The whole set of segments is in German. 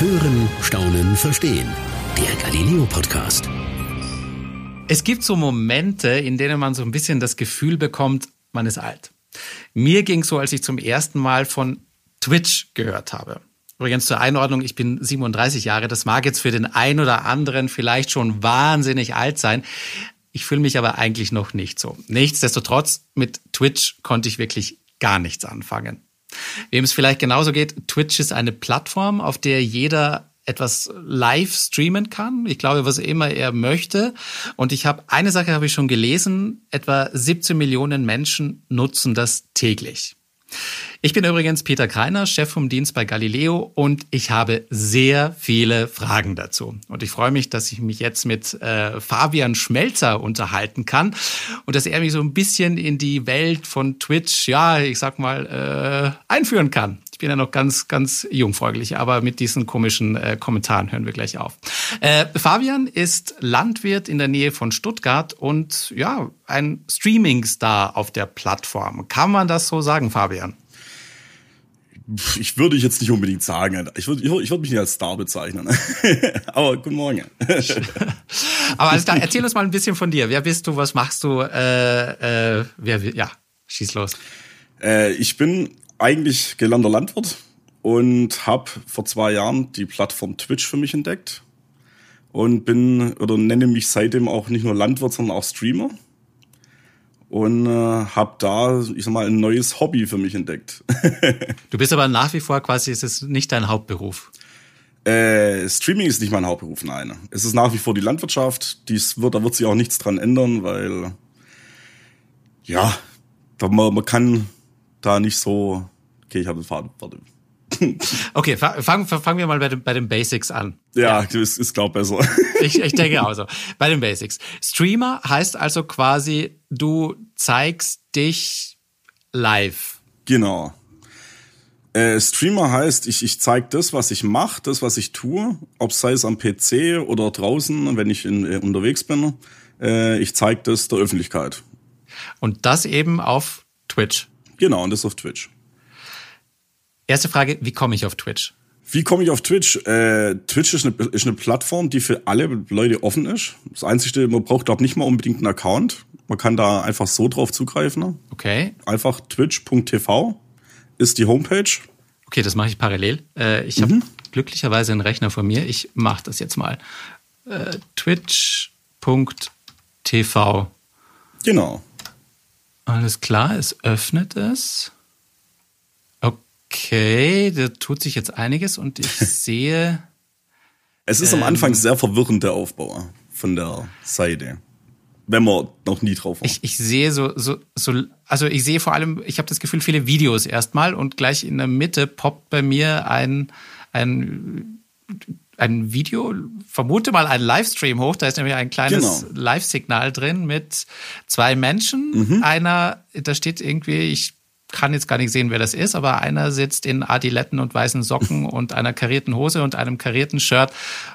Hören, Staunen, Verstehen. Der Galileo Podcast. Es gibt so Momente, in denen man so ein bisschen das Gefühl bekommt, man ist alt. Mir ging so, als ich zum ersten Mal von Twitch gehört habe. Übrigens zur Einordnung, ich bin 37 Jahre. Das mag jetzt für den einen oder anderen vielleicht schon wahnsinnig alt sein. Ich fühle mich aber eigentlich noch nicht so. Nichtsdestotrotz, mit Twitch konnte ich wirklich gar nichts anfangen. Wem es vielleicht genauso geht, Twitch ist eine Plattform, auf der jeder etwas live streamen kann. Ich glaube, was immer er möchte. Und ich habe eine Sache habe ich schon gelesen, etwa 17 Millionen Menschen nutzen das täglich. Ich bin übrigens Peter Kreiner, Chef vom Dienst bei Galileo und ich habe sehr viele Fragen dazu. Und ich freue mich, dass ich mich jetzt mit äh, Fabian Schmelzer unterhalten kann und dass er mich so ein bisschen in die Welt von Twitch, ja, ich sag mal, äh, einführen kann. Ich bin ja noch ganz, ganz jungfräulich, aber mit diesen komischen äh, Kommentaren hören wir gleich auf. Äh, Fabian ist Landwirt in der Nähe von Stuttgart und ja, ein Streaming-Star auf der Plattform. Kann man das so sagen, Fabian? Ich würde ich jetzt nicht unbedingt sagen. Ich würde, ich würde, mich nicht als Star bezeichnen. Aber guten Morgen. Aber alles klar, erzähl uns mal ein bisschen von dir. Wer bist du? Was machst du? Äh, äh, wer, ja, schieß los. Äh, ich bin eigentlich gelernter Landwirt und habe vor zwei Jahren die Plattform Twitch für mich entdeckt und bin oder nenne mich seitdem auch nicht nur Landwirt, sondern auch Streamer und äh, habe da, ich sag mal, ein neues Hobby für mich entdeckt. du bist aber nach wie vor quasi, ist es nicht dein Hauptberuf? Äh, Streaming ist nicht mein Hauptberuf, nein. Es ist nach wie vor die Landwirtschaft. Dies wird, da wird sich auch nichts dran ändern, weil ja, man, man kann da nicht so. Okay, ich habe den Faden. Warte. Okay, fangen fang wir mal bei, den, bei den Basics an. Ja, ja. ist, ist glaub besser. Ich, ich denke auch so. Bei den Basics. Streamer heißt also quasi, du zeigst dich live. Genau. Äh, Streamer heißt, ich, ich zeige das, was ich mache, das, was ich tue, ob sei es am PC oder draußen, wenn ich in, äh, unterwegs bin. Äh, ich zeige das der Öffentlichkeit. Und das eben auf Twitch. Genau, und das auf Twitch. Erste Frage, wie komme ich auf Twitch? Wie komme ich auf Twitch? Äh, Twitch ist eine, ist eine Plattform, die für alle Leute offen ist. Das Einzige, man braucht, glaube nicht mal unbedingt einen Account. Man kann da einfach so drauf zugreifen. Okay. Einfach twitch.tv ist die Homepage. Okay, das mache ich parallel. Äh, ich mhm. habe glücklicherweise einen Rechner von mir. Ich mache das jetzt mal. Äh, twitch.tv. Genau. Alles klar, es öffnet es. Okay, da tut sich jetzt einiges und ich sehe. Es ist ähm, am Anfang sehr verwirrend, der Aufbau von der Seite. Wenn man noch nie drauf war. Ich, ich sehe so, so, so, also ich sehe vor allem, ich habe das Gefühl, viele Videos erstmal und gleich in der Mitte poppt bei mir ein, ein, ein Video, vermute mal ein Livestream hoch. Da ist nämlich ein kleines genau. Live-Signal drin mit zwei Menschen. Mhm. Einer, da steht irgendwie, ich kann jetzt gar nicht sehen, wer das ist, aber einer sitzt in Adiletten und weißen Socken und einer karierten Hose und einem karierten Shirt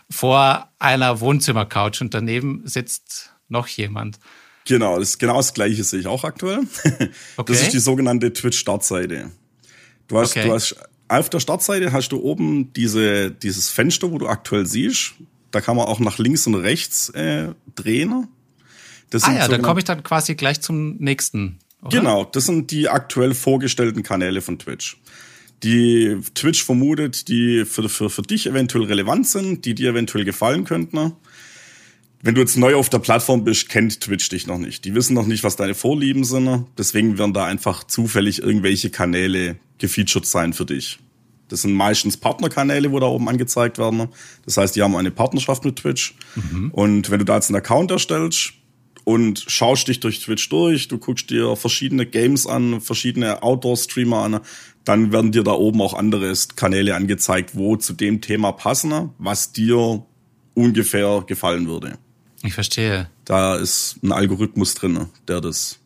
vor einer Wohnzimmercouch und daneben sitzt noch jemand. Genau, das, genau das gleiche sehe ich auch aktuell. Okay. Das ist die sogenannte Twitch-Startseite. Du hast, okay. du hast auf der Startseite hast du oben diese, dieses Fenster, wo du aktuell siehst. Da kann man auch nach links und rechts äh, drehen. Das ah ja, da komme ich dann quasi gleich zum nächsten oder? Genau, das sind die aktuell vorgestellten Kanäle von Twitch. Die Twitch vermutet, die für, für, für dich eventuell relevant sind, die dir eventuell gefallen könnten. Wenn du jetzt neu auf der Plattform bist, kennt Twitch dich noch nicht. Die wissen noch nicht, was deine Vorlieben sind. Deswegen werden da einfach zufällig irgendwelche Kanäle gefeatured sein für dich. Das sind meistens Partnerkanäle, wo da oben angezeigt werden. Das heißt, die haben eine Partnerschaft mit Twitch. Mhm. Und wenn du da jetzt einen Account erstellst, und schaust dich durch Twitch durch, du guckst dir verschiedene Games an, verschiedene Outdoor-Streamer an, dann werden dir da oben auch andere Kanäle angezeigt, wo zu dem Thema passen, was dir ungefähr gefallen würde. Ich verstehe. Da ist ein Algorithmus drin, der das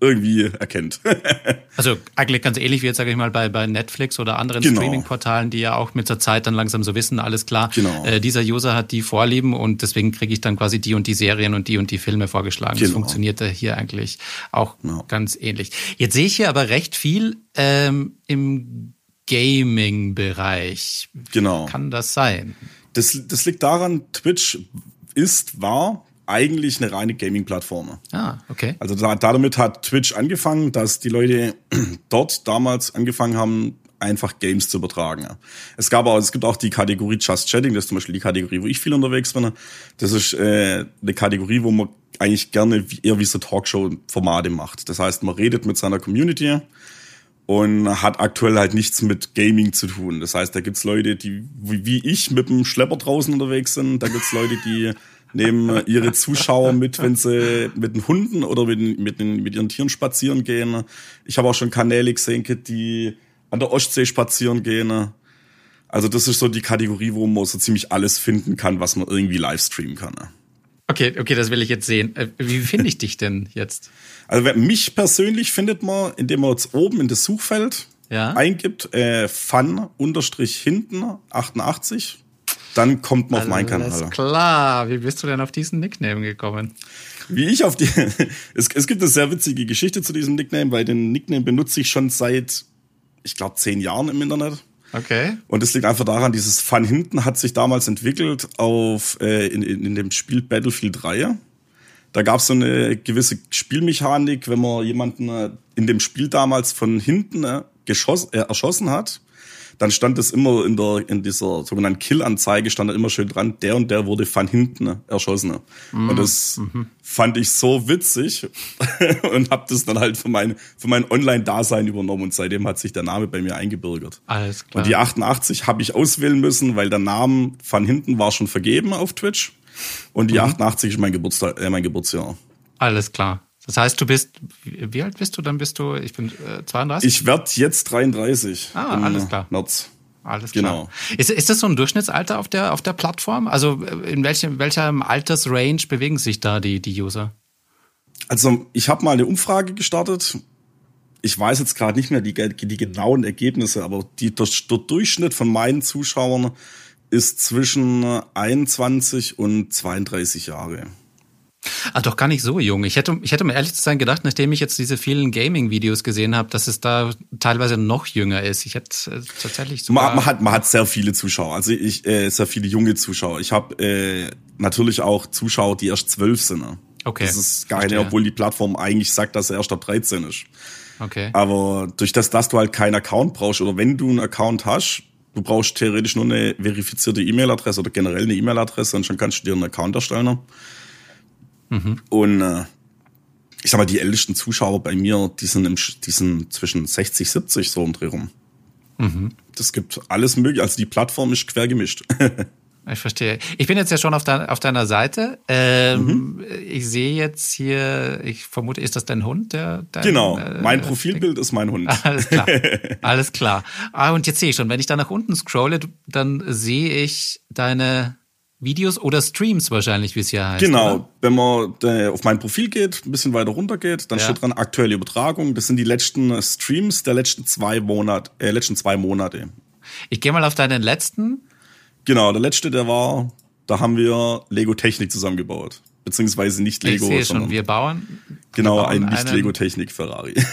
irgendwie erkennt. also eigentlich ganz ähnlich wie jetzt, sage ich mal, bei, bei Netflix oder anderen genau. Streaming-Portalen, die ja auch mit der Zeit dann langsam so wissen, alles klar, genau. äh, dieser User hat die Vorlieben und deswegen kriege ich dann quasi die und die Serien und die und die Filme vorgeschlagen. Genau. Das funktioniert hier eigentlich auch ja. ganz ähnlich. Jetzt sehe ich hier aber recht viel ähm, im Gaming-Bereich. Genau. Kann das sein? Das, das liegt daran, Twitch ist, war eigentlich eine reine Gaming-Plattform. Ah, okay. Also da, damit hat Twitch angefangen, dass die Leute dort damals angefangen haben, einfach Games zu übertragen. Es gab auch, es gibt auch die Kategorie Just Chatting, das ist zum Beispiel die Kategorie, wo ich viel unterwegs bin. Das ist äh, eine Kategorie, wo man eigentlich gerne eher wie so Talkshow-Formate macht. Das heißt, man redet mit seiner Community und hat aktuell halt nichts mit Gaming zu tun. Das heißt, da gibt's Leute, die wie ich mit dem Schlepper draußen unterwegs sind. Da gibt's Leute, die nehmen ihre Zuschauer mit, wenn sie mit den Hunden oder mit, mit, den, mit ihren Tieren spazieren gehen. Ich habe auch schon Kanäle gesehen, die an der Ostsee spazieren gehen. Also das ist so die Kategorie, wo man so ziemlich alles finden kann, was man irgendwie live streamen kann. Okay, okay, das will ich jetzt sehen. Äh, wie finde ich dich denn jetzt? Also mich persönlich findet man, indem man jetzt oben in das Suchfeld ja? eingibt, äh, fun unterstrich hinten 88, dann kommt man auf meinen Kanal. Alles klar. Wie bist du denn auf diesen Nickname gekommen? Wie ich auf die. es, es gibt eine sehr witzige Geschichte zu diesem Nickname, weil den Nickname benutze ich schon seit ich glaube, zehn Jahren im Internet. Okay. Und es liegt einfach daran, dieses Fun hinten hat sich damals entwickelt auf äh, in, in, in dem Spiel Battlefield 3. Da gab es so eine gewisse Spielmechanik, wenn man jemanden äh, in dem Spiel damals von hinten äh, geschoss, äh, erschossen hat, dann stand es immer in der in dieser sogenannten Kill-Anzeige stand da immer schön dran, der und der wurde von hinten erschossen. Mhm. Und das mhm. fand ich so witzig und habe das dann halt für mein für mein Online-Dasein übernommen und seitdem hat sich der Name bei mir eingebürgert. Alles klar. Und die 88 habe ich auswählen müssen, weil der Name von hinten war schon vergeben auf Twitch und die mhm. 88 ist mein Geburtstag, äh, mein Geburtsjahr. Alles klar. Das heißt, du bist, wie alt bist du? Dann bist du, ich bin äh, 32? Ich werde jetzt 33. Ah, alles klar. März. Alles klar. Genau. Ist, ist das so ein Durchschnittsalter auf der, auf der Plattform? Also äh, in welchem, welcher Altersrange bewegen sich da die, die User? Also ich habe mal eine Umfrage gestartet. Ich weiß jetzt gerade nicht mehr die, die genauen Ergebnisse, aber die, der, der Durchschnitt von meinen Zuschauern ist zwischen 21 und 32 Jahre. Ah, doch gar nicht so jung. Ich hätte, ich hätte um ehrlich zu sein gedacht, nachdem ich jetzt diese vielen Gaming-Videos gesehen habe, dass es da teilweise noch jünger ist. Ich hätte äh, tatsächlich so. Man, man, hat, man hat sehr viele Zuschauer, also ich, äh, sehr viele junge Zuschauer. Ich habe äh, natürlich auch Zuschauer, die erst zwölf sind. Ne? Okay. Das ist gar nicht, obwohl die Plattform eigentlich sagt, dass er erst ab 13 ist. Okay. Aber durch das, dass du halt keinen Account brauchst oder wenn du einen Account hast, du brauchst theoretisch nur eine verifizierte E-Mail-Adresse oder generell eine E-Mail-Adresse und schon kannst du dir einen Account erstellen. Mhm. Und äh, ich sag mal, die ältesten Zuschauer bei mir, die sind, im, die sind zwischen 60, 70 so um Dreh rum. Mhm. Das gibt alles mögliche. Also die Plattform ist quer gemischt. Ich verstehe. Ich bin jetzt ja schon auf, de auf deiner Seite. Ähm, mhm. Ich sehe jetzt hier, ich vermute, ist das dein Hund? Der, dein, genau, äh, mein Profilbild ist mein Hund. Alles klar. Alles klar. Ah, und jetzt sehe ich schon, wenn ich da nach unten scrolle, dann sehe ich deine Videos oder Streams wahrscheinlich, wie es hier heißt. Genau, oder? wenn man äh, auf mein Profil geht, ein bisschen weiter runter geht, dann ja. steht dran aktuelle Übertragung. Das sind die letzten äh, Streams der letzten zwei Monate, äh, letzten zwei Monate. Ich gehe mal auf deinen letzten. Genau, der letzte, der war, da haben wir Lego Technik zusammengebaut. Beziehungsweise nicht Lego. Ich sehe schon, wir bauen. Genau, wir bauen ein nicht Lego Technik Ferrari.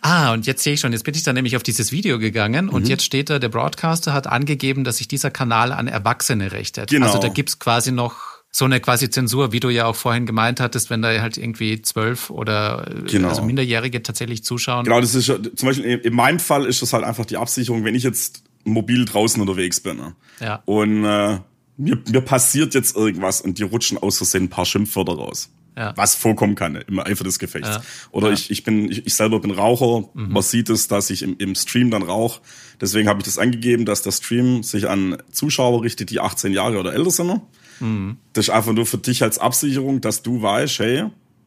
Ah, und jetzt sehe ich schon, jetzt bin ich dann nämlich auf dieses Video gegangen mhm. und jetzt steht da, der Broadcaster hat angegeben, dass sich dieser Kanal an Erwachsene richtet. Genau. Also da gibt's quasi noch so eine quasi Zensur, wie du ja auch vorhin gemeint hattest, wenn da halt irgendwie zwölf oder genau. also Minderjährige tatsächlich zuschauen. Genau, das ist zum Beispiel in meinem Fall ist das halt einfach die Absicherung, wenn ich jetzt mobil draußen unterwegs bin ne? ja. und äh, mir, mir passiert jetzt irgendwas und die rutschen aus Versehen ein paar Schimpfwörter raus ja. was vorkommen kann im Eifer des Gefechts. Ja. Oder ja. ich, ich bin, ich, ich selber bin Raucher, mhm. man sieht es, dass ich im, im Stream dann rauche. Deswegen habe ich das angegeben, dass der Stream sich an Zuschauer richtet, die 18 Jahre oder älter sind. Mhm. Das ist einfach nur für dich als Absicherung, dass du weißt, hey,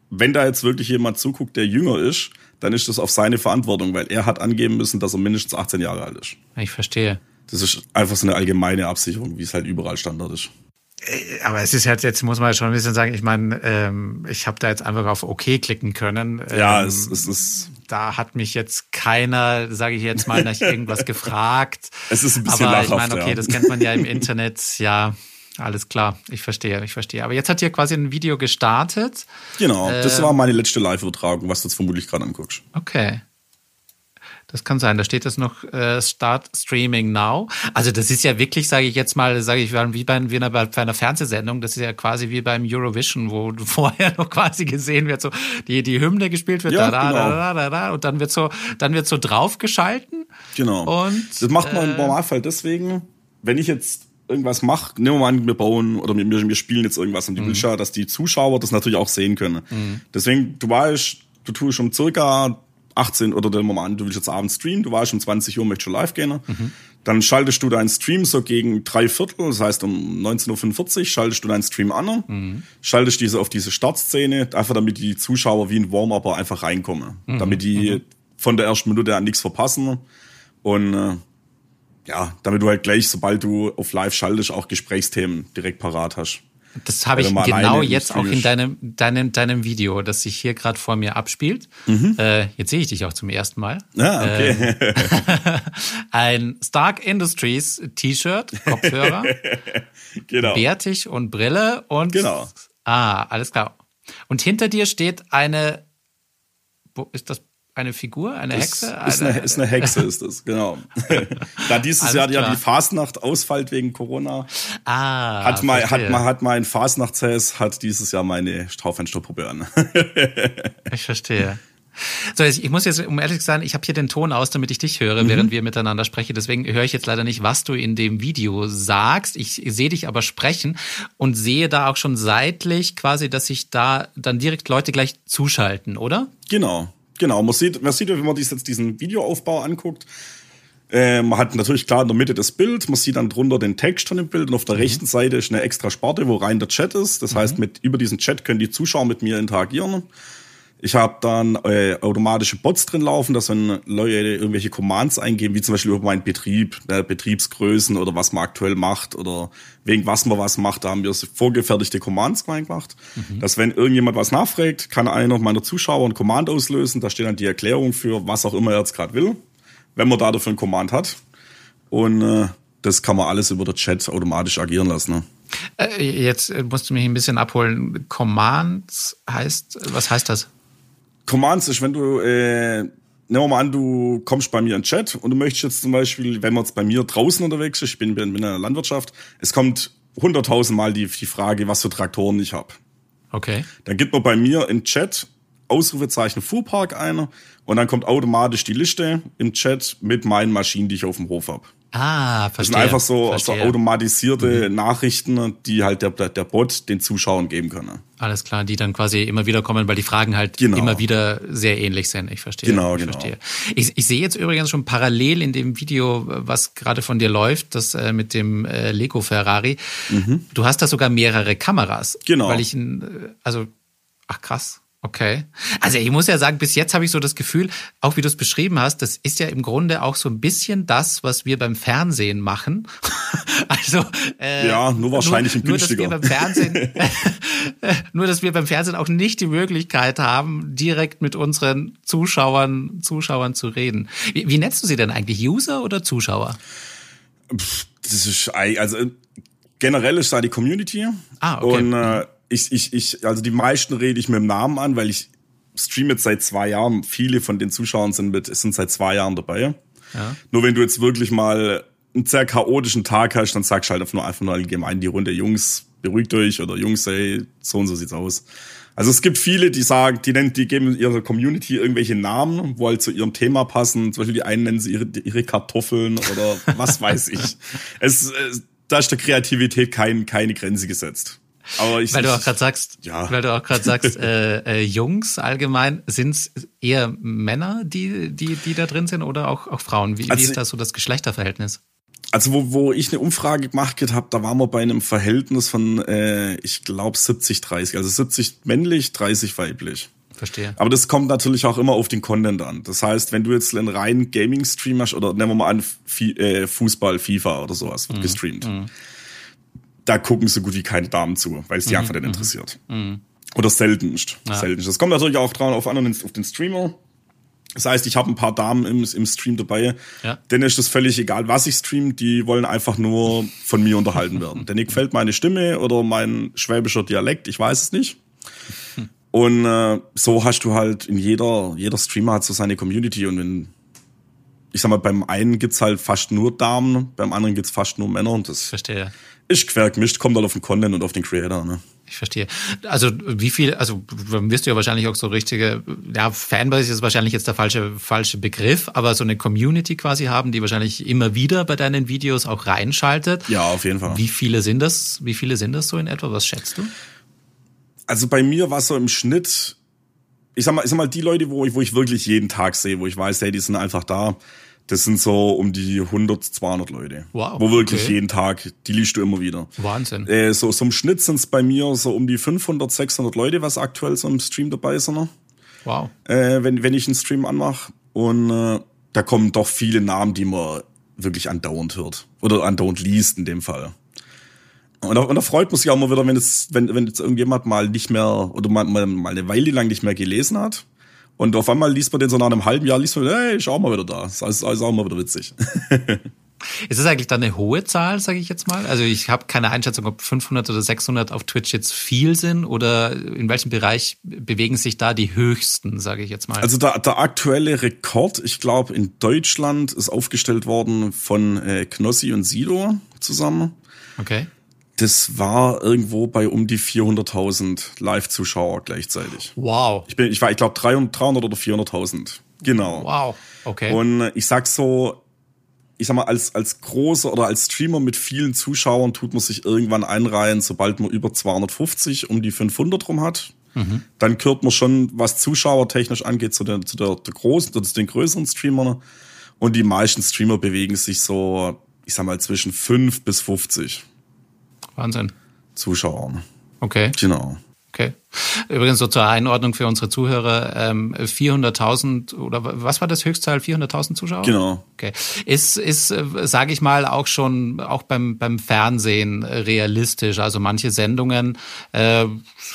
wenn da jetzt wirklich jemand zuguckt, der jünger ist, dann ist das auf seine Verantwortung, weil er hat angeben müssen, dass er mindestens 18 Jahre alt ist. Ich verstehe. Das ist einfach so eine allgemeine Absicherung, wie es halt überall Standard ist. Äh, aber es ist halt jetzt, muss man schon ein bisschen sagen, ich meine, ähm, ich habe da jetzt einfach auf OK klicken können. Ähm, ja, es, es ist. Da hat mich jetzt keiner, sage ich jetzt mal, nach irgendwas gefragt. Es ist ein bisschen Aber lachhaft, ich meine, okay, ja. das kennt man ja im Internet, ja. Alles klar, ich verstehe, ich verstehe. Aber jetzt hat hier quasi ein Video gestartet. Genau, das äh, war meine letzte Live-Übertragung, was du jetzt vermutlich gerade anguckst. Okay. Das kann sein. Da steht jetzt noch äh, Start Streaming Now. Also das ist ja wirklich, sage ich jetzt mal, sage ich wie bei, wie bei einer Fernsehsendung. Das ist ja quasi wie beim Eurovision, wo vorher noch quasi gesehen wird, so die die Hymne gespielt wird, Ja, da, da, genau. da, da, da, und dann wird so dann wird so draufgeschalten. Genau. Und, das macht man äh, im Normalfall deswegen, wenn ich jetzt irgendwas mache, nehmen wir mal an, wir bauen oder wir, wir wir spielen jetzt irgendwas und Mhm. die will ja, dass die Zuschauer das natürlich auch sehen können. Deswegen, du weißt, du tust um circa 18 oder nehmen wir mal an, du willst jetzt abends streamen, du weißt um 20 Uhr möchtest du live gehen. Mhm. Dann schaltest du deinen Stream so gegen drei Viertel, das heißt um 19.45 Uhr schaltest du deinen Stream an, Mhm. schaltest diese auf diese Startszene, einfach damit die Zuschauer wie ein Warm-Upper einfach reinkommen. Mhm. Damit die von der ersten Minute an nichts verpassen. Und äh, ja, damit du halt gleich, sobald du auf live schaltest, auch Gesprächsthemen direkt parat hast. Das habe ich genau jetzt auch in deinem, deinem, deinem Video, das sich hier gerade vor mir abspielt. Mhm. Äh, jetzt sehe ich dich auch zum ersten Mal. Ja, okay. Ein Stark Industries T-Shirt, Kopfhörer, genau. bärtig und Brille und Genau. Ah, alles klar. Und hinter dir steht eine wo ist das eine Figur, eine Das Hexe? Ist eine, ist eine Hexe, ist das, genau. da dieses Alles Jahr ja klar. die Fasnacht ausfällt wegen Corona, ah, hat hat verstehe. hat mein Fasnachtshäs, hat dieses Jahr meine Schaufensterpuppe an. Ich verstehe. So, ich muss jetzt, um ehrlich zu sein, ich habe hier den Ton aus, damit ich dich höre, während wir miteinander sprechen. Deswegen höre ich jetzt leider nicht, was du in dem Video sagst. Ich sehe dich aber sprechen und sehe da auch schon seitlich quasi, dass sich da dann direkt Leute gleich zuschalten, oder? Genau, genau. Man sieht, man sieht, wenn man dies jetzt diesen Videoaufbau anguckt, äh, man hat natürlich klar in der Mitte das Bild, man sieht dann drunter den Text von dem Bild und auf der rechten Seite ist eine extra Sparte, wo rein der Chat ist. Das heißt, mit über diesen Chat können die Zuschauer mit mir interagieren. Ich habe dann äh, automatische Bots drin laufen, dass wenn Leute irgendwelche Commands eingeben, wie zum Beispiel über meinen Betrieb, äh, Betriebsgrößen oder was man aktuell macht oder wegen was man was macht, da haben wir vorgefertigte Commands reingemacht. Dass wenn irgendjemand was nachfragt, kann einer meiner Zuschauer ein Command auslösen, da steht dann die Erklärung für was auch immer er jetzt gerade will, wenn man da dafür ein Command hat. Und äh, das kann man alles über der Chat automatisch agieren lassen. Ne? Äh, jetzt äh, musst du mich ein bisschen abholen. Commands heißt, was heißt das? Commands ist, wenn du, äh, nehmen wir mal an, du kommst bei mir in den Chat und du möchtest jetzt zum Beispiel, wenn man jetzt bei mir draußen unterwegs ist, ich bin, bin, in der Landwirtschaft, es kommt hunderttausend Mal die, die Frage, was für Traktoren ich habe. Okay. Dann gibt man bei mir im Chat Ausrufezeichen Fuhrpark ein und dann kommt automatisch die Liste im Chat mit meinen Maschinen, die ich auf dem Hof habe. Ah, Das verstehe. sind einfach so, so automatisierte Nachrichten, die halt der, der Bot den Zuschauern geben können. Alles klar, die dann quasi immer wieder kommen, weil die Fragen halt Genau. immer wieder sehr ähnlich sind. Ich verstehe. Genau, ich genau. Verstehe. Ich, ich sehe jetzt übrigens schon parallel in dem Video, was gerade von dir läuft, das äh, mit dem äh, Lego Ferrari. Du hast da sogar mehrere Kameras. Mhm. Genau. Weil ich, äh, also, ach krass. Okay. Also ich muss ja sagen, bis jetzt habe ich so das Gefühl, auch wie du es beschrieben hast, das ist ja im Grunde auch so ein bisschen das, was wir beim Fernsehen machen. also äh, Ja, nur wahrscheinlich nur, in nur, dass wir günstiger. beim Fernsehen, nur dass wir beim Fernsehen auch nicht die Möglichkeit haben, direkt mit unseren Zuschauern, Zuschauern zu reden. Wie, wie nennst du sie denn eigentlich? User oder Zuschauer? Das ist also generell ist da die Community. Ah, okay. Und äh, ich, ich, ich, also die meisten rede ich mit dem Namen an, weil ich streame jetzt seit zwei Jahren. Viele von den Zuschauern sind mit, sind seit zwei Jahren dabei. Ja. Nur wenn du jetzt wirklich mal einen sehr chaotischen Tag hast, dann sagst du halt einfach nur einfach nur allgemein in die Runde, Jungs, beruhigt euch oder Jungs, ey, so und so sieht's aus. Also es gibt viele, die sagen, die nennen, die geben ihrer Community irgendwelche Namen, wo halt zu ihrem Thema passen. Zum Beispiel die einen nennen sie ihre, ihre Kartoffeln oder was weiß ich. Es, es, da ist der Kreativität kein, keine Grenze gesetzt. Aber ich, Weil du auch gerade sagst, Ja. weil du auch gerade sagst, äh, äh, Jungs allgemein, sind es eher Männer, die, die, die da drin sind oder auch, auch Frauen? Wie, wie Also- ist da so das Geschlechterverhältnis? Also wo, wo ich eine Umfrage gemacht habe, da waren wir bei einem Verhältnis von, äh, ich glaube 70, 30. Also 70 männlich, 30 weiblich. Verstehe. Aber das kommt natürlich auch immer auf den Content an. Das heißt, wenn du jetzt einen reinen Gaming-Stream hast, oder nehmen wir mal an, Fi äh, Fußball, FIFA oder sowas, wird gestreamt. Da gucken so gut wie keine Damen zu, weil es die einfach nicht interessiert. Oder seltenst. Seltenst. Das kommt natürlich auch dran auf an und auf den Streamer. Das heißt, ich habe ein paar Damen im, im Stream dabei. Ja. Denen ist es völlig egal, was ich stream. Die wollen einfach nur von mir unterhalten werden. Denn ich gefällt meine Stimme oder mein schwäbischer Dialekt, ich weiß es nicht. Und äh, so hast du halt in jeder, jeder Streamer hat so seine Community und wenn ich sag mal, beim einen gibt's halt fast nur Damen, beim anderen gibt's fast nur Männer und das Verstehe. Ist quer gemischt, kommt halt auf den Content und auf den Creator. Ne? Ich verstehe. Also wie viel, also wirst du ja wahrscheinlich auch so richtige, ja, Fanbase ist wahrscheinlich jetzt der falsche, falsche Begriff, aber so eine Community quasi haben, die wahrscheinlich immer wieder bei deinen Videos auch reinschaltet. Ja, auf jeden Fall. Wie viele sind das? Wie viele sind das so in etwa? Was schätzt du? Also bei mir war so im Schnitt, ich sag mal, ich sag mal, die Leute, wo ich, wo ich wirklich jeden Tag sehe, wo ich weiß, hey, die sind einfach da, das sind so um die 100, 200 Leute. Wow, Wo wirklich okay. jeden Tag, die liest du immer wieder. Wahnsinn. Äh, so, so im Schnitt sind es bei mir so um die 500, 600 Leute, was aktuell so im Stream dabei sind, Wow. äh, wenn, wenn ich einen Stream anmache. Und äh, da kommen doch viele Namen, die man wirklich andauernd hört. Oder andauernd liest in dem Fall. Und da, und da freut man sich auch mal wieder, wenn es, wenn, wenn jetzt irgendjemand mal nicht mehr oder mal, mal, mal eine Weile lang nicht mehr gelesen hat. Und auf einmal liest man den so nach einem halben Jahr, liest man, hey, ich auch mal wieder da. Das ist, ist auch mal wieder witzig. Ist das eigentlich dann eine hohe Zahl, sage ich jetzt mal? Also ich habe keine Einschätzung, ob 500 oder 600 auf Twitch jetzt viel sind oder in welchem Bereich bewegen sich da die höchsten, sage ich jetzt mal. Also der, der aktuelle Rekord, ich glaube, in Deutschland ist aufgestellt worden von äh, Knossi und Sido zusammen. okay. Das war irgendwo bei um die 400.000 Live-Zuschauer gleichzeitig. Wow. Ich bin, ich war, ich glaube 300, 300 oder 400.000. Genau. Wow. Okay. Und ich sag so, ich sag mal, als, als großer oder als Streamer mit vielen Zuschauern tut man sich irgendwann einreihen, sobald man über 250 um die 500 rum hat. Dann gehört man schon, was zuschauertechnisch angeht, zu der, zu der, der großen, zu den größeren Streamern. Und die meisten Streamer bewegen sich so, ich sag mal, zwischen 5 bis 50 Wahnsinn. Zuschauern. Okay. Genau. Okay. Übrigens so zur Einordnung für unsere Zuhörer, ähm, 400.000 oder was war das Höchstzahl? 400.000 Zuschauer? Genau. Okay. Ist, ist äh, sage ich mal, auch schon auch beim, beim Fernsehen realistisch. Also manche Sendungen äh,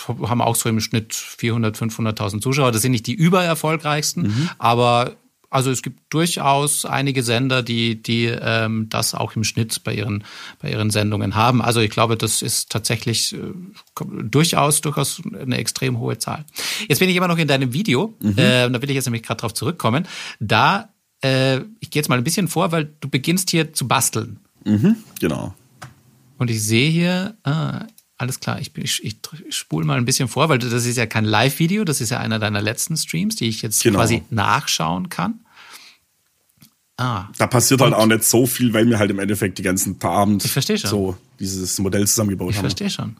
haben auch so im Schnitt 400, 500.000 Zuschauer. Das sind nicht die übererfolgreichsten, aber also es gibt durchaus einige Sender, die, die ähm, das auch im Schnitt bei ihren, bei ihren Sendungen haben. Also ich glaube, das ist tatsächlich äh, durchaus, durchaus eine extrem hohe Zahl. Jetzt bin ich immer noch in deinem Video, äh, da will ich jetzt nämlich gerade drauf zurückkommen. Da, äh, ich gehe jetzt mal ein bisschen vor, weil du beginnst hier zu basteln. Genau. Und ich sehe hier, ah, alles klar, ich, ich, ich spule mal ein bisschen vor, weil das ist ja kein Live-Video, das ist ja einer deiner letzten Streams, die ich jetzt Genau. quasi nachschauen kann. Ah, Da passiert halt auch nicht so viel, weil wir halt im Endeffekt die ganzen Abend Ich versteh schon. so dieses Modell zusammengebaut ich haben. verstehe schon.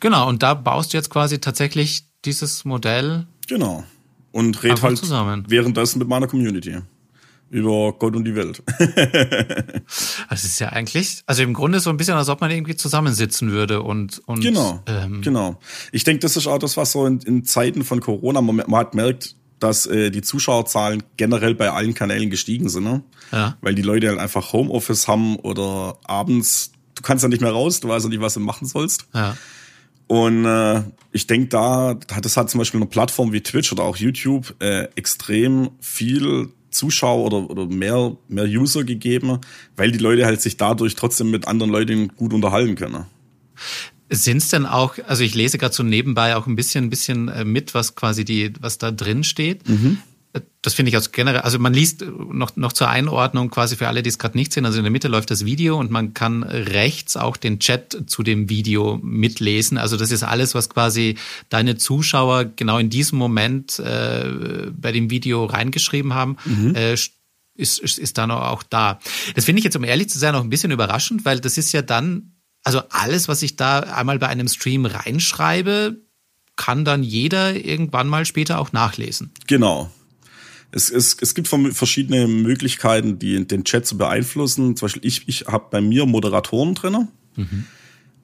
Genau, und da baust du jetzt quasi tatsächlich dieses Modell. Genau. Und red halt zusammen. währenddessen mit meiner Community. Über Gott und die Welt. Das ist ja eigentlich, also im Grunde so ein bisschen, als ob man irgendwie zusammensitzen würde und, und Genau. ähm, genau. Ich denke, das ist auch das, was so in, in Zeiten von Corona, man, man hat merkt, dass äh, die Zuschauerzahlen generell bei allen Kanälen gestiegen sind, ne? Ja. Weil die Leute halt einfach Homeoffice haben oder abends, du kannst ja nicht mehr raus, du weißt ja nicht, was du machen sollst. ja. Und äh, ich denke, da das hat zum Beispiel eine Plattform wie Twitch oder auch YouTube äh, extrem viel Zuschauer oder, oder mehr, mehr User gegeben, weil die Leute halt sich dadurch trotzdem mit anderen Leuten gut unterhalten können. Sind es denn auch, also ich lese gerade so nebenbei auch ein bisschen, ein bisschen äh, mit, was quasi die, was da drin steht. Mhm. Äh, Das finde ich als generell, also man liest äh, noch, noch zur Einordnung quasi für alle, die es gerade nicht sehen. Also in der Mitte läuft das Video und man kann rechts auch den Chat zu dem Video mitlesen. Also das ist alles, was quasi deine Zuschauer genau in diesem Moment äh, bei dem Video reingeschrieben haben. Äh, ist, ist, ist da noch auch da. Das finde ich jetzt, um ehrlich zu sein, auch ein bisschen überraschend, weil das ist ja dann, also alles, was ich da einmal bei einem Stream reinschreibe, kann dann jeder irgendwann mal später auch nachlesen. Genau. Es, es, es gibt verschiedene Möglichkeiten, die den Chat zu beeinflussen. Zum Beispiel, ich, ich habe bei mir Moderatoren drinne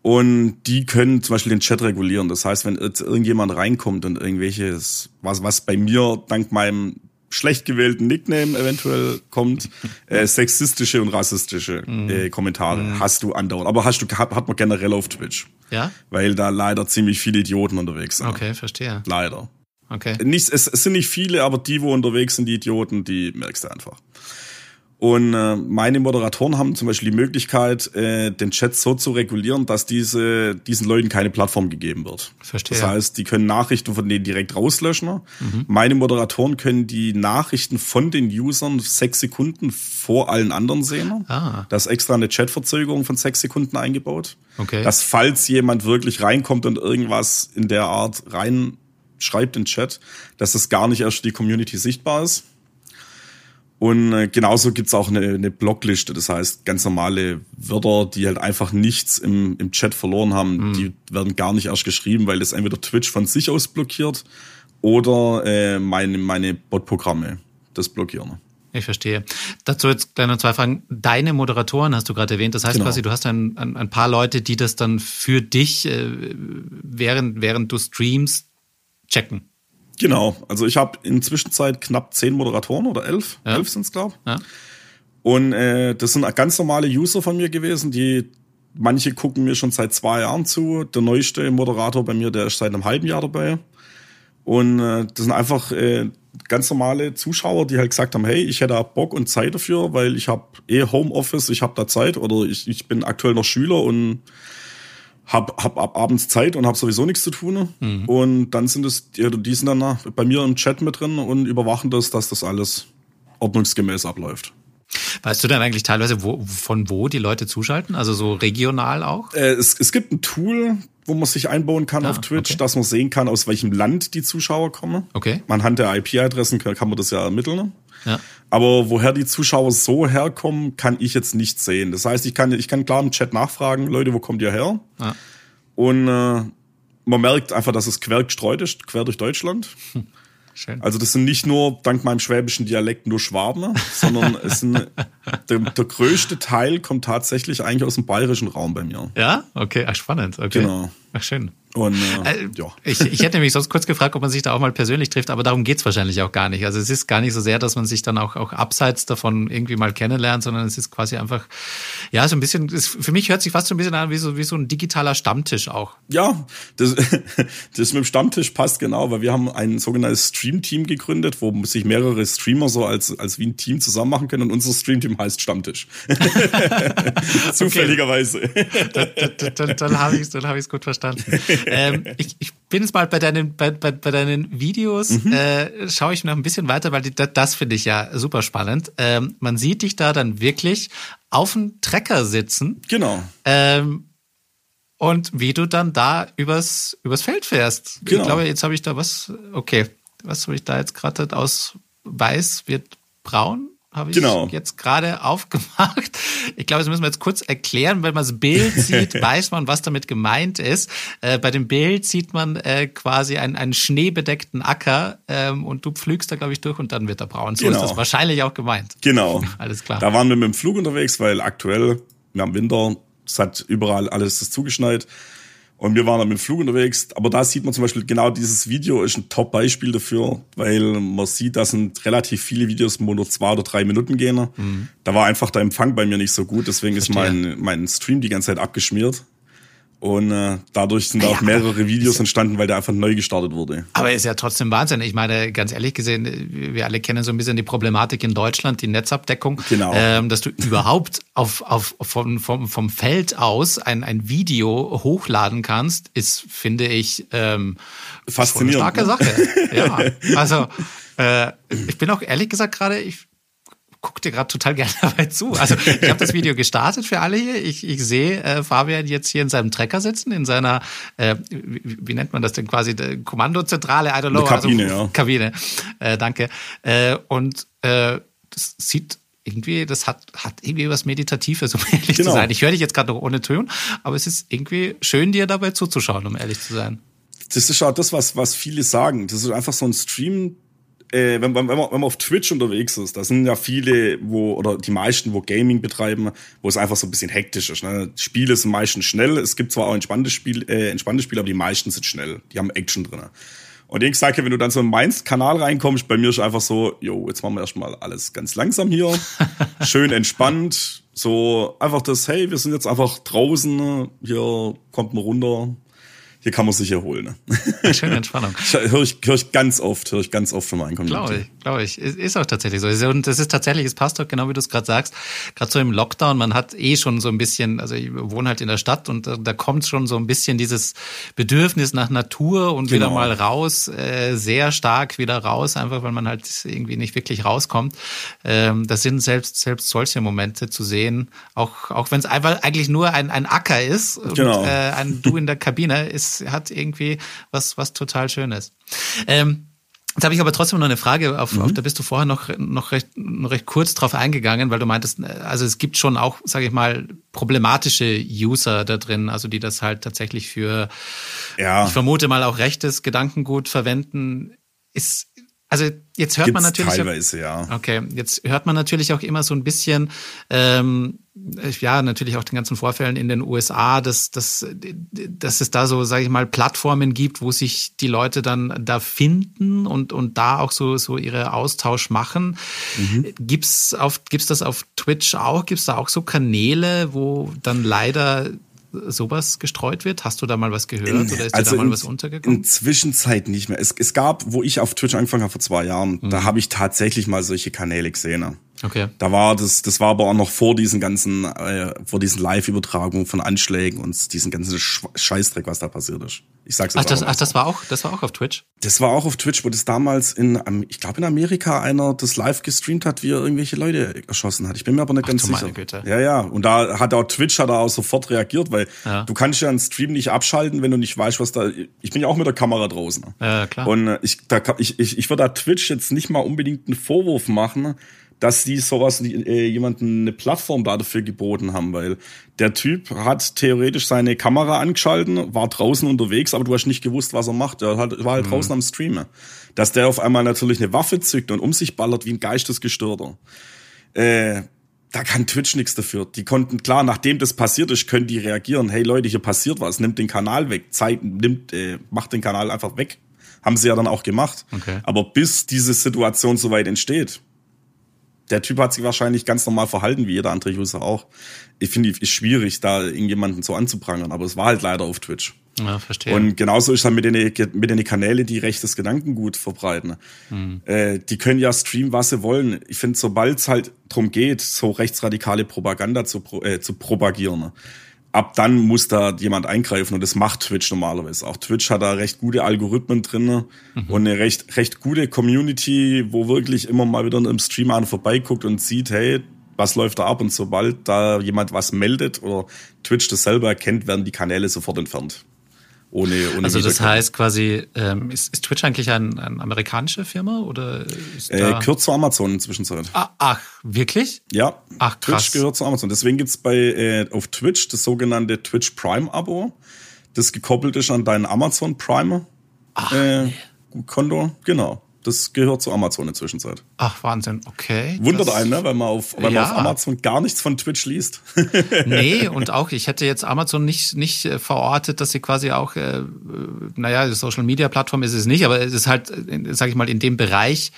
Und die können zum Beispiel den Chat regulieren. Das heißt, wenn jetzt irgendjemand reinkommt und irgendwelches, was, was bei mir dank meinem schlecht gewählten Nickname eventuell kommt, äh, sexistische und rassistische äh, Kommentare hast du andauernd. Aber hast du, hat, hat man generell auf Twitch. Ja? Weil da leider ziemlich viele Idioten unterwegs sind. Okay, verstehe. Leider. Okay. Nicht, es, es sind nicht viele, aber die, wo unterwegs sind, die Idioten, die merkst du einfach. Und äh, meine Moderatoren haben zum Beispiel die Möglichkeit, äh, den Chat so zu regulieren, dass diese, diesen Leuten keine Plattform gegeben wird. Verstehe. Das heißt, die können Nachrichten von denen direkt rauslöschen. Mhm. Meine Moderatoren können die Nachrichten von den Usern sechs Sekunden vor allen anderen sehen. Ah. Da ist extra eine Chatverzögerung von sechs Sekunden eingebaut. Okay. Dass falls jemand wirklich reinkommt und irgendwas in der Art reinschreibt in Chat, dass das gar nicht erst für die Community sichtbar ist. Und äh, genauso gibt's auch eine, eine Blockliste, das heißt ganz normale Wörter, die halt einfach nichts im, im Chat verloren haben, Mhm. die werden gar nicht erst geschrieben, weil das entweder Twitch von sich aus blockiert oder äh, meine, meine Botprogramme das blockieren. Ich verstehe. Dazu jetzt gleich noch zwei Fragen. Deine Moderatoren hast du gerade erwähnt. Das heißt Genau. quasi, du hast ein, ein, ein paar Leute, die das dann für dich, äh, während, während du streamst, checken. Genau, also ich habe inzwischen Zeit knapp zehn Moderatoren oder elf, Ja. elf sind's glaub. Ja? Und äh, das sind ganz normale User von mir gewesen, die manche gucken mir schon seit zwei Jahren zu. Der neueste Moderator bei mir, der ist seit einem halben Jahr dabei. Und äh, das sind einfach äh, ganz normale Zuschauer, die halt gesagt haben, hey, ich hätte Bock und Zeit dafür, weil ich habe eh Homeoffice, ich habe da Zeit oder ich, ich bin aktuell noch Schüler und hab, hab ab abends Zeit und hab sowieso nichts zu tun. Und dann sind es, die, die sind dann bei mir im Chat mit drin und überwachen das, dass das alles ordnungsgemäß abläuft. Weißt du denn eigentlich teilweise, wo, von wo die Leute zuschalten? Also so regional auch? Äh, es, es gibt ein Tool, wo man sich einbauen kann Ah, auf Twitch, okay. dass man sehen kann, aus welchem Land die Zuschauer kommen. Okay. Anhand der IP-Adressen kann, kann man das ja ermitteln. Ja. Aber woher die Zuschauer so herkommen, kann ich jetzt nicht sehen. Das heißt, ich kann, ich kann klar im Chat nachfragen, Leute, wo kommt ihr her? Ja. Und äh, man merkt einfach, dass es quer gestreut ist, quer durch Deutschland. Schön. Also das sind nicht nur dank meinem schwäbischen Dialekt nur Schwaben, sondern es sind, der, der größte Teil kommt tatsächlich eigentlich aus dem bayerischen Raum bei mir. Ja? Okay, ach, spannend. Okay. Genau. Ach, schön. Und äh, Äh, ja. ich, ich hätte nämlich sonst kurz gefragt, ob man sich da auch mal persönlich trifft, aber darum geht's wahrscheinlich auch gar nicht. Also es ist gar nicht so sehr, dass man sich dann auch, auch abseits davon irgendwie mal kennenlernt, sondern es ist quasi einfach, ja, so ein bisschen, es, für mich hört sich fast so ein bisschen an wie so, wie so ein digitaler Stammtisch auch. Ja, das, das mit dem Stammtisch passt genau, weil wir haben ein sogenanntes Stream-Team gegründet, wo sich mehrere Streamer so als, als wie ein Team zusammen machen können und unser Stream-Team heißt Stammtisch. Zufälligerweise. dann, dann, dann, dann habe ich es dann hab gut verstanden. Ähm, ich, ich bin jetzt mal bei deinen, bei, bei, bei deinen Videos, äh, schaue ich noch ein bisschen weiter, weil die, das, das finde ich ja super spannend. Ähm, man sieht dich da dann wirklich auf dem Trecker sitzen Genau. ähm, und wie du dann da übers, übers Feld fährst. Genau. Ich glaube, jetzt habe ich da was, okay, was habe ich da jetzt gerade aus weiß wird braun? Habe ich Genau. jetzt gerade aufgemacht. Ich glaube, das müssen wir jetzt kurz erklären. Wenn man das Bild sieht, weiß man, was damit gemeint ist. Äh, bei dem Bild sieht man äh, quasi einen, einen schneebedeckten Acker ähm, und du pflügst da, glaube ich, durch und dann wird er braun. So Genau. ist das wahrscheinlich auch gemeint. Genau. Alles klar. Da waren wir mit dem Flug unterwegs, weil aktuell, wir haben Winter, es hat überall alles zugeschneit. Und wir waren dann mit dem Flug unterwegs. Aber da sieht man zum Beispiel, genau dieses Video ist ein Top-Beispiel dafür, weil man sieht, da sind relativ viele Videos, wo nur zwei oder drei Minuten gehen. Da war einfach der Empfang bei mir nicht so gut, deswegen ist Mhm. Verstehe. mein, mein Stream die ganze Zeit abgeschmiert. Und äh, dadurch sind Ah ja, auch mehrere Videos entstanden, weil der einfach neu gestartet wurde. Aber ist ja trotzdem Wahnsinn. Ich meine, ganz ehrlich gesehen, wir alle kennen so ein bisschen die Problematik in Deutschland, die Netzabdeckung. Genau. Ähm, dass du überhaupt auf, auf, vom, vom, vom Feld aus ein, ein Video hochladen kannst, ist, finde ich, ähm, Faszinierend, eine starke ne? Sache. Ja. Also, äh, ich bin auch ehrlich gesagt gerade, ich guck dir gerade total gerne dabei zu. Also ich habe das Video gestartet für alle hier. Ich, ich sehe äh, Fabian jetzt hier in seinem Trecker sitzen, in seiner, äh, wie, wie nennt man das denn quasi, der Kommandozentrale, I don't know. Eine Kabine, also, ja. Kabine, äh, danke. Äh, und äh, das sieht irgendwie, das hat, hat irgendwie was Meditatives, um ehrlich Genau. zu sein. Ich höre dich jetzt gerade noch ohne Ton, aber es ist irgendwie schön, dir dabei zuzuschauen, um ehrlich zu sein. das ist auch das, was, was viele sagen. Das ist einfach so ein Stream, äh, wenn, wenn, wenn, man, wenn man auf Twitch unterwegs ist, da sind ja viele, wo, oder die meisten, wo Gaming betreiben, wo es einfach so ein bisschen hektisch ist. Ne? Spiele sind meistens schnell. Es gibt zwar auch entspannte Spiele, äh, entspannte Spiele, aber die meisten sind schnell. Die haben Action drin. Und ich sage, wenn du dann so in meinen Kanal reinkommst, bei mir ist einfach so, jo, jetzt machen wir erstmal alles ganz langsam hier. Schön entspannt. So einfach das, hey, wir sind jetzt einfach draußen, hier kommt mal runter. Hier kann man sich erholen. Ne? Schöne Entspannung. höre ich, hör ich ganz oft, höre ich ganz oft von meinen Community. Glaube ich, glaube ich. Ist auch tatsächlich so. Und das ist tatsächlich, es passt doch genau wie du es gerade sagst. Gerade so im Lockdown, man hat eh schon so ein bisschen, also ich wohne halt in der Stadt und da, da kommt schon so ein bisschen dieses Bedürfnis nach Natur und genau. wieder mal raus, äh, sehr stark wieder raus, einfach weil man halt irgendwie nicht wirklich rauskommt. Ähm, das sind selbst, selbst solche Momente zu sehen, auch, auch wenn es einfach eigentlich nur ein, ein Acker ist und genau. äh, ein Du in der Kabine ist, hat irgendwie was, was total Schönes. Ähm, Jetzt habe ich aber trotzdem noch eine Frage, auf, mhm. auf da bist du vorher noch, noch, recht, noch recht kurz drauf eingegangen, weil du meintest, also es gibt schon auch, sage ich mal, problematische User da drin, also die das halt tatsächlich für, ja. ich vermute mal auch rechtes Gedankengut verwenden. Ist, also jetzt hört Gibt's man natürlich. Teilweise, ja. Okay, jetzt hört man natürlich auch immer so ein bisschen, ähm, ja, natürlich auch den ganzen Vorfällen in den USA, dass, dass, dass es da so, sage ich mal, Plattformen gibt, wo sich die Leute dann da finden und, und da auch so, so ihre Austausch machen. Mhm. Gibt's auf, gibt's das auf Twitch auch? Gibt's da auch so Kanäle, wo dann leider sowas gestreut wird? Hast du da mal was gehört in, oder ist also dir da mal in, was untergekommen? In Zwischenzeit nicht mehr. Es, es gab, wo ich auf Twitch angefangen habe vor zwei Jahren, mhm. da habe ich tatsächlich mal solche Kanäle gesehen. Okay. Da war das, das war aber auch noch vor diesen ganzen, äh, vor diesen Live-Übertragungen von Anschlägen und diesen ganzen Scheißdreck, was da passiert ist. Ich sag's jetzt ach, das, ach, das war auch, das war auch auf Twitch? Das war auch auf Twitch, wo das damals in, ich glaube in Amerika einer das live gestreamt hat, wie er irgendwelche Leute erschossen hat. Ich bin mir aber nicht ach, ganz sicher. Güte. Ja, ja. Und da hat auch Twitch hat auch sofort reagiert, weil ja. du kannst ja einen Stream nicht abschalten, wenn du nicht weißt, was da. Ich bin ja auch mit der Kamera draußen. Ja, klar. Und ich, da, ich, ich, ich würde da Twitch jetzt nicht mal unbedingt einen Vorwurf machen, dass die sowas äh, jemanden eine Plattform dafür geboten haben, weil der Typ hat theoretisch seine Kamera angeschalten, war draußen unterwegs, aber du hast nicht gewusst, was er macht. Er war halt mhm. draußen am Streamen. Dass der auf einmal natürlich eine Waffe zückt und um sich ballert wie ein Geistesgestörter. Äh, da kann Twitch nichts dafür. Die konnten, klar, nachdem das passiert ist, können die reagieren. Hey Leute, hier passiert was, nimmt den Kanal weg, Zeit, nimmt, äh, macht den Kanal einfach weg. Haben sie ja dann auch gemacht. Okay. Aber bis diese Situation soweit entsteht, der Typ hat sich wahrscheinlich ganz normal verhalten, wie jeder andere User auch. Ich finde, es ist schwierig, da irgendjemanden so anzuprangern, aber es war halt leider auf Twitch. Ja, verstehe. Und genauso ist halt mit den, mit den Kanälen, die rechtes Gedankengut verbreiten. Mhm. Äh, die können ja streamen, was sie wollen. Ich finde, sobald es halt drum geht, so rechtsradikale Propaganda zu, äh, zu propagieren, ab dann muss da jemand eingreifen und das macht Twitch normalerweise. Auch Twitch hat da recht gute Algorithmen drin mhm. und eine recht, recht gute Community, wo wirklich immer mal wieder im Stream einer vorbeiguckt und sieht, hey, was läuft da ab? Und sobald da jemand was meldet oder Twitch das selber erkennt, werden die Kanäle sofort entfernt ohne, ohne Also das heißt quasi, ähm, ist, ist Twitch eigentlich ein, eine amerikanische Firma oder ist äh, gehört zu Amazon inzwischen Ah, ach, wirklich? Ja. Ach, krass. Twitch gehört zu Amazon. Deswegen gibt's bei äh, auf Twitch das sogenannte Twitch Prime Abo, das gekoppelt ist an dein Amazon Prime ach, äh, Konto. Genau. Das gehört zu Amazon in der Zwischenzeit. Ach, Wahnsinn, okay. Wundert das, einen, ne? weil man auf, weil ja. man auf Amazon gar nichts von Twitch liest. nee, und auch, ich hätte jetzt Amazon nicht, nicht äh, verortet, dass sie quasi auch, äh, naja, Social Media Plattform ist es nicht, aber es ist halt, äh, sag ich mal, in dem Bereich,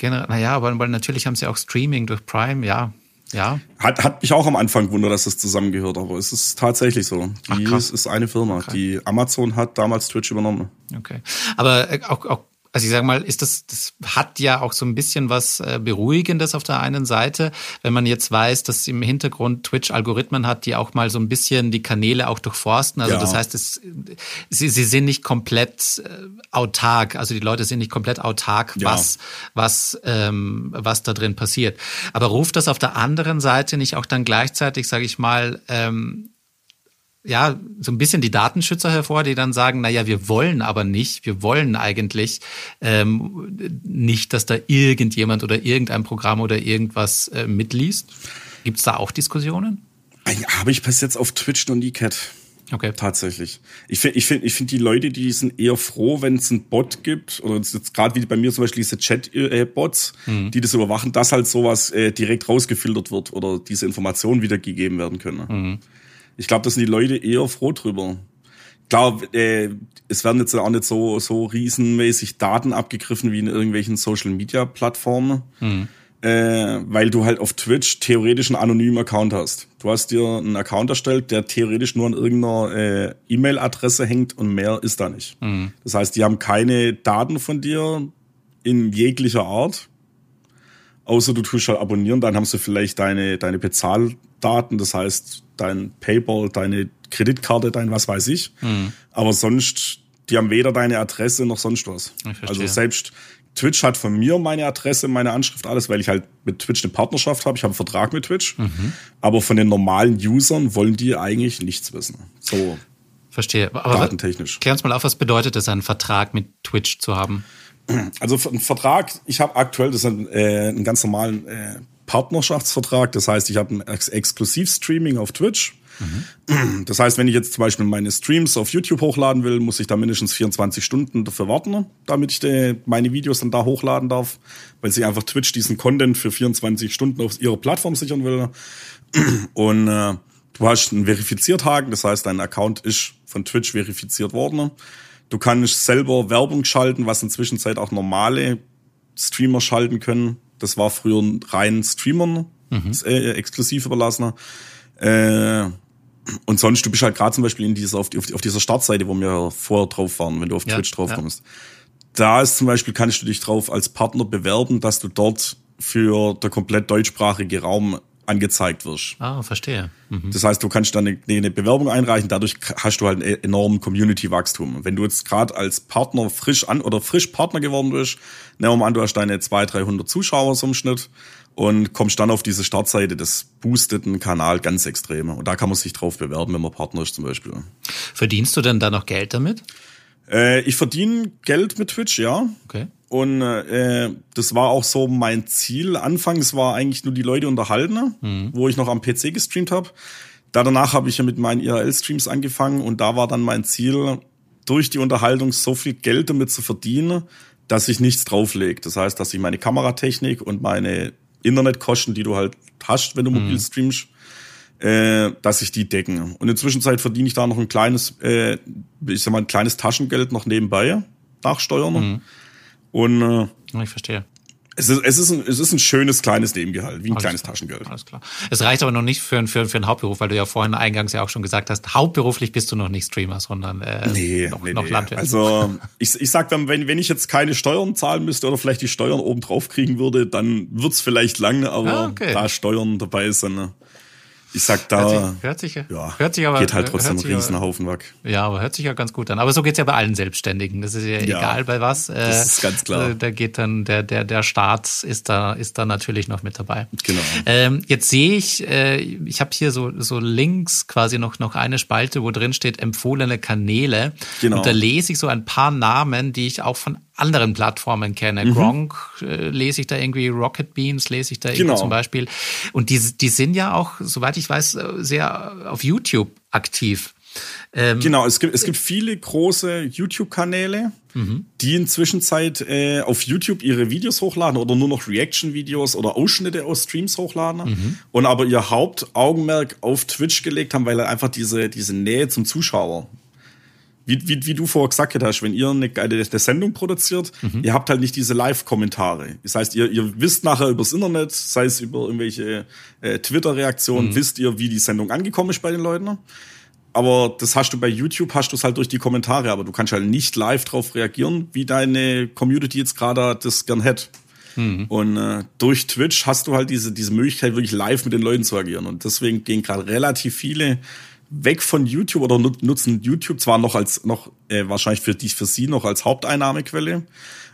naja, aber weil natürlich haben sie auch Streaming durch Prime, ja. Ja. Hat, hat mich auch am Anfang gewundert, dass das zusammengehört, aber es ist tatsächlich so. Die Ach, ist eine Firma. Okay. Die Amazon hat damals Twitch übernommen. Okay. Aber äh, auch, auch also ich sage mal, ist das, das hat ja auch so ein bisschen was äh, Beruhigendes auf der einen Seite, wenn man jetzt weiß, dass im Hintergrund Twitch Algorithmen hat, die auch mal so ein bisschen die Kanäle auch durchforsten. Also ja. das heißt, es, sie, sie sind nicht komplett äh, autark, also die Leute sind nicht komplett autark, ja. was, was, ähm, was da drin passiert. Aber ruft das auf der anderen Seite nicht auch dann gleichzeitig, sage ich mal, ähm, ja, so ein bisschen die Datenschützer hervor, die dann sagen, na ja, wir wollen aber nicht, wir wollen eigentlich ähm, nicht, dass da irgendjemand oder irgendein Programm oder irgendwas äh, mitliest. Gibt es da auch Diskussionen? Habe ich bis jetzt auf Twitch noch nie gehabt. Okay. Tatsächlich. Ich finde, ich finde, ich finde die Leute, die sind eher froh, wenn es einen Bot gibt, oder jetzt gerade wie bei mir zum Beispiel diese Chat-Bots, mhm. die das überwachen, dass halt sowas äh, direkt rausgefiltert wird oder diese Informationen wiedergegeben werden können. Mhm. Ich glaube, da sind die Leute eher froh drüber. Klar, äh, es werden jetzt auch nicht so, so riesenmäßig Daten abgegriffen wie in irgendwelchen Social-Media-Plattformen. Mhm. äh, weil du halt auf Twitch theoretisch einen anonymen Account hast. Du hast dir einen Account erstellt, der theoretisch nur an irgendeiner äh, E-Mail-Adresse hängt und mehr ist da nicht. Mhm. Das heißt, die haben keine Daten von dir in jeglicher Art. Außer du tust halt abonnieren, dann haben sie vielleicht deine, deine Bezahldaten, das heißt dein PayPal, deine Kreditkarte, dein was weiß ich. Mhm. Aber sonst, die haben weder deine Adresse noch sonst was. Also selbst Twitch hat von mir meine Adresse, meine Anschrift, alles, weil ich halt mit Twitch eine Partnerschaft habe. Ich habe einen Vertrag mit Twitch. Mhm. Aber von den normalen Usern wollen die eigentlich nichts wissen. So. Verstehe. Aber datentechnisch. Klär uns mal auf, was bedeutet es, einen Vertrag mit Twitch zu haben? Also ein Vertrag, ich habe aktuell, das ist ein, äh, einen ganz normalen äh, Partnerschaftsvertrag. Das heißt, ich habe ein Ex Exklusiv-Streaming auf Twitch. Mhm. Das heißt, wenn ich jetzt zum Beispiel meine Streams auf YouTube hochladen will, muss ich da mindestens 24 Stunden dafür warten, damit ich die, meine Videos dann da hochladen darf, weil sich einfach Twitch diesen Content für 24 Stunden auf ihrer Plattform sichern will. Und äh, du hast einen Verifizierthaken, das heißt, dein Account ist von Twitch verifiziert worden. Du kannst selber Werbung schalten, was inzwischen Zeit auch normale Streamer schalten können. Das war früher rein Streamern mhm. äh, exklusiv überlassen. Äh, und sonst, du bist halt gerade zum Beispiel in dieser, auf, auf dieser Startseite, wo wir vorher drauf waren, wenn du auf ja, Twitch drauf kommst. Ja. Da ist zum Beispiel, kannst du dich drauf als Partner bewerben, dass du dort für der komplett deutschsprachige Raum angezeigt wirst. Ah, verstehe. Mhm. Das heißt, du kannst dann eine, eine, Bewerbung einreichen, dadurch hast du halt einen enormen Community-Wachstum. Wenn du jetzt gerade als Partner frisch an oder frisch Partner geworden bist, nehmen wir mal an, du hast deine 200, 300 Zuschauer so im Schnitt und kommst dann auf diese Startseite des boosteten Kanal ganz extrem. Und da kann man sich drauf bewerben, wenn man Partner ist zum Beispiel. Verdienst du denn da noch Geld damit? Äh, ich verdiene Geld mit Twitch, ja. Okay. Und äh, das war auch so mein Ziel. Anfangs war eigentlich nur die Leute unterhalten, mhm. wo ich noch am PC gestreamt habe. Da danach habe ich ja mit meinen IRL-Streams angefangen und da war dann mein Ziel, durch die Unterhaltung so viel Geld damit zu verdienen, dass ich nichts drauflege. Das heißt, dass ich meine Kameratechnik und meine Internetkosten, die du halt hast, wenn du mobil mhm. streamst, äh, dass ich die decken. Und in der Zwischenzeit verdiene ich da noch ein kleines, äh, ich sag mal, ein kleines Taschengeld noch nebenbei nach Steuern. Mhm. Und äh, ich verstehe. Es ist, es, ist ein, es ist ein schönes kleines Nebengehalt, wie ein alles kleines klar, Taschengeld. Alles klar. Es reicht aber noch nicht für, für, für einen Hauptberuf, weil du ja vorhin eingangs ja auch schon gesagt hast, hauptberuflich bist du noch nicht Streamer, sondern äh, nee, noch, nee, noch. Landwirt. Also ich, ich sag dann, wenn, wenn ich jetzt keine Steuern zahlen müsste oder vielleicht die Steuern oben drauf kriegen würde, dann wird's vielleicht lang, aber ah, okay. da Steuern dabei sind. Ne? Ich sag da, hört sich, hört sich, ja, hört sich aber, geht halt trotzdem ein Riesenhaufen weg. Ja, aber hört sich ja ganz gut an. Aber so geht's ja bei allen Selbstständigen. Das ist ja, ja egal bei was. das ist ganz klar. Äh, da geht dann der der der Staat ist da ist da natürlich noch mit dabei. Genau. Ähm, jetzt sehe ich, äh, ich habe hier so so links quasi noch noch eine Spalte, wo drin steht empfohlene Kanäle. Genau. Und da lese ich so ein paar Namen, die ich auch von anderen Plattformen kenne. Mhm. Gronk äh, lese ich da irgendwie, Rocket Beans lese ich da irgendwie genau. zum Beispiel. Und die, die sind ja auch, soweit ich weiß, äh, sehr auf YouTube aktiv. Ähm, genau, es gibt, es gibt viele große YouTube-Kanäle, mhm. die inzwischen Zeit äh, auf YouTube ihre Videos hochladen oder nur noch Reaction-Videos oder Ausschnitte aus Streams hochladen mhm. und aber ihr Hauptaugenmerk auf Twitch gelegt haben, weil er einfach diese, diese Nähe zum Zuschauer wie, wie, wie du vorher gesagt hast, wenn ihr eine, eine, eine Sendung produziert, mhm. ihr habt halt nicht diese Live-Kommentare. Das heißt, ihr, ihr wisst nachher übers Internet, sei es über irgendwelche äh, Twitter-Reaktionen, mhm. wisst ihr, wie die Sendung angekommen ist bei den Leuten. Aber das hast du bei YouTube, hast du es halt durch die Kommentare, aber du kannst halt nicht live drauf reagieren, wie deine Community jetzt gerade das gern hätte. Mhm. Und äh, durch Twitch hast du halt diese, diese Möglichkeit, wirklich live mit den Leuten zu agieren. Und deswegen gehen gerade relativ viele weg von YouTube oder nutzen YouTube zwar noch als noch äh, wahrscheinlich für dich für sie noch als Haupteinnahmequelle,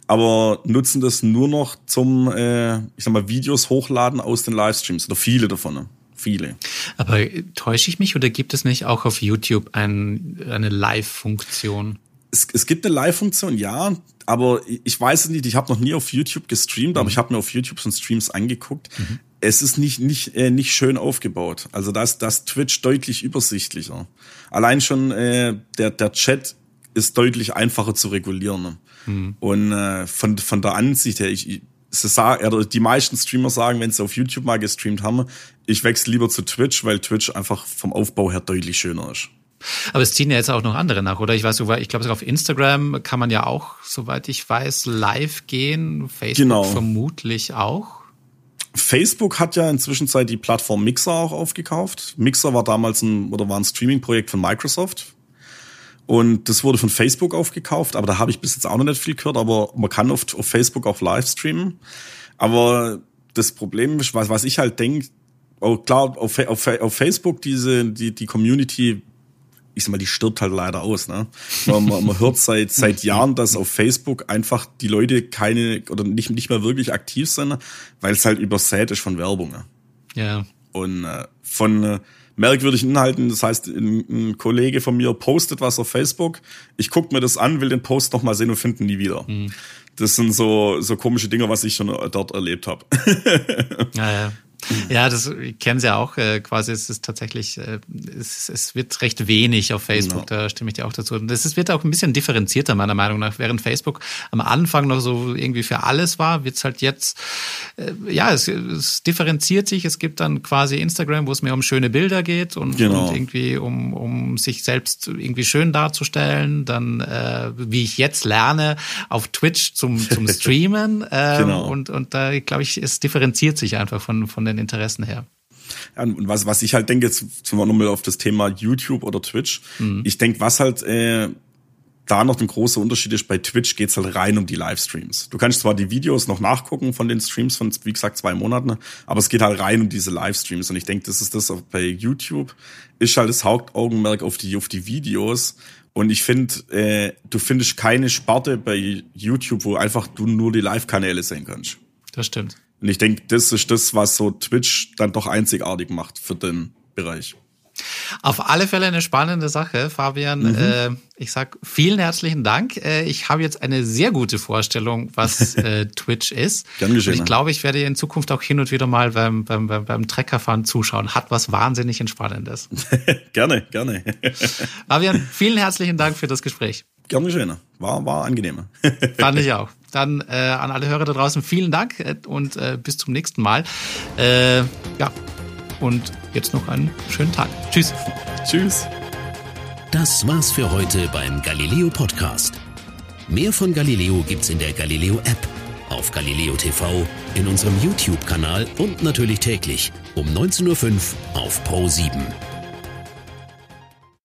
aber nutzen das nur noch zum äh, ich sag mal Videos hochladen aus den Livestreams oder viele davon. Ne? Viele. Aber täusche ich mich oder gibt es nicht auch auf YouTube ein, eine Live-Funktion? Es, es gibt eine Live-Funktion, ja, aber ich weiß es nicht, ich habe noch nie auf YouTube gestreamt, mhm. aber ich habe mir auf YouTube schon Streams angeguckt. Mhm es ist nicht, nicht, äh, nicht schön aufgebaut. Also das, das Twitch deutlich übersichtlicher. Allein schon äh, der, der Chat ist deutlich einfacher zu regulieren. Ne? Mhm. Und äh, von, von der Ansicht her, ich, sie sagen, oder die meisten Streamer sagen, wenn sie auf YouTube mal gestreamt haben, ich wechsle lieber zu Twitch, weil Twitch einfach vom Aufbau her deutlich schöner ist. Aber es ziehen ja jetzt auch noch andere nach, oder? Ich weiß, ich glaube, auf Instagram kann man ja auch, soweit ich weiß, live gehen. Facebook genau. vermutlich auch. Facebook hat ja inzwischen die Plattform Mixer auch aufgekauft. Mixer war damals ein oder war ein Streaming-Projekt von Microsoft. Und das wurde von Facebook aufgekauft, aber da habe ich bis jetzt auch noch nicht viel gehört, aber man kann auf, auf Facebook auch live streamen. Aber das Problem ist, was, was ich halt denke, oh, klar, auf, auf, auf Facebook diese, die, die Community ich sag mal, die stirbt halt leider aus. Ne? Man, man, hört seit seit Jahren, dass auf Facebook einfach die Leute keine oder nicht nicht mehr wirklich aktiv sind, weil es halt übersät ist von Werbung. Ne? Ja. Und äh, von äh, merkwürdigen Inhalten, das heißt, ein, ein, Kollege von mir postet was auf Facebook, ich guck mir das an, will den Post noch mal sehen und finden nie wieder. Mhm. Das sind so so komische Dinge, was ich schon dort erlebt habe. ja, ja. Ja, das kennen Sie ja auch äh, quasi. Es ist tatsächlich, äh, es, es wird recht wenig auf Facebook, genau. da stimme ich dir auch dazu. Und es wird auch ein bisschen differenzierter, meiner Meinung nach. Während Facebook am Anfang noch so irgendwie für alles war, wird es halt jetzt, äh, ja, es, es differenziert sich. Es gibt dann quasi Instagram, wo es mehr um schöne Bilder geht und, genau. und irgendwie um, um sich selbst irgendwie schön darzustellen. Dann, äh, wie ich jetzt lerne, auf Twitch zum, zum Streamen. Ähm, genau. Und, und da, glaube ich, es differenziert sich einfach von, von den den Interessen her. Ja, und was, was ich halt denke, jetzt zum nochmal auf das Thema YouTube oder Twitch. Mhm. Ich denke, was halt äh, da noch ein großer Unterschied ist, bei Twitch geht's halt rein um die Livestreams. Du kannst zwar die Videos noch nachgucken von den Streams von, wie gesagt, zwei Monaten, aber es geht halt rein um diese Livestreams. Und ich denke, das ist das auch bei YouTube, ist halt das Hauptaugenmerk auf die, auf die Videos. Und ich finde, äh, du findest keine Sparte bei YouTube, wo einfach du nur die Live-Kanäle sehen kannst. Das stimmt. Und ich denke, das ist das, was so Twitch dann doch einzigartig macht für den Bereich. Auf alle Fälle eine spannende Sache, Fabian. Mhm. Äh, ich sag vielen herzlichen Dank. Äh, ich habe jetzt eine sehr gute Vorstellung, was äh, Twitch ist. Gern geschehen. Und ich glaube, ich werde in Zukunft auch hin und wieder mal beim, beim, beim, beim Treckerfahren zuschauen. Hat was wahnsinnig Entspannendes. gerne, gerne. Fabian, vielen herzlichen Dank für das Gespräch. Gern geschehen. War, war angenehmer. Fand ich auch. Dann äh, an alle Hörer da draußen vielen Dank äh, und äh, bis zum nächsten Mal. Äh, ja, und jetzt noch einen schönen Tag. Tschüss. Tschüss. Das war's für heute beim Galileo Podcast. Mehr von Galileo gibt's in der Galileo App, auf Galileo TV, in unserem YouTube-Kanal und natürlich täglich um 19.05 Uhr auf Pro 7.